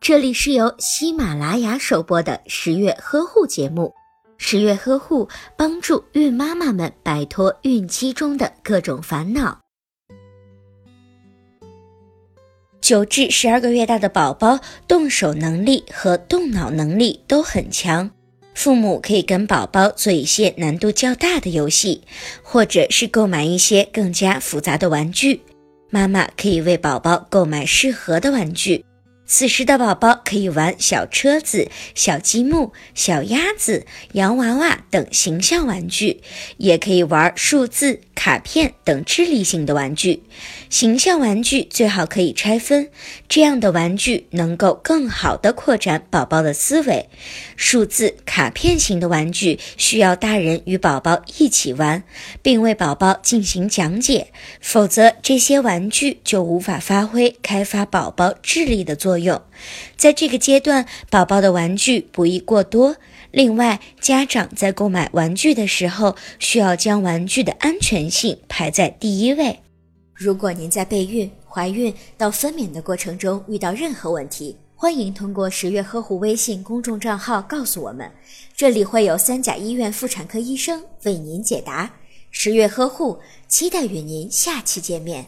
这里是由喜马拉雅首播的十月呵护节目。十月呵护帮助孕妈妈们摆脱孕期中的各种烦恼。九至十二个月大的宝宝动手能力和动脑能力都很强，父母可以跟宝宝做一些难度较大的游戏，或者是购买一些更加复杂的玩具。妈妈可以为宝宝购买适合的玩具。此时的宝宝可以玩小车子、小积木、小鸭子、洋娃娃等形象玩具，也可以玩数字、卡片等智力性的玩具。形象玩具最好可以拆分，这样的玩具能够更好的扩展宝宝的思维。数字、卡片型的玩具需要大人与宝宝一起玩，并为宝宝进行讲解，否则这些玩具就无法发挥开发宝宝智力的作用。作用，在这个阶段，宝宝的玩具不宜过多。另外，家长在购买玩具的时候，需要将玩具的安全性排在第一位。如果您在备孕、怀孕到分娩的过程中遇到任何问题，欢迎通过十月呵护微信公众账号告诉我们，这里会有三甲医院妇产科医生为您解答。十月呵护，期待与您下期见面。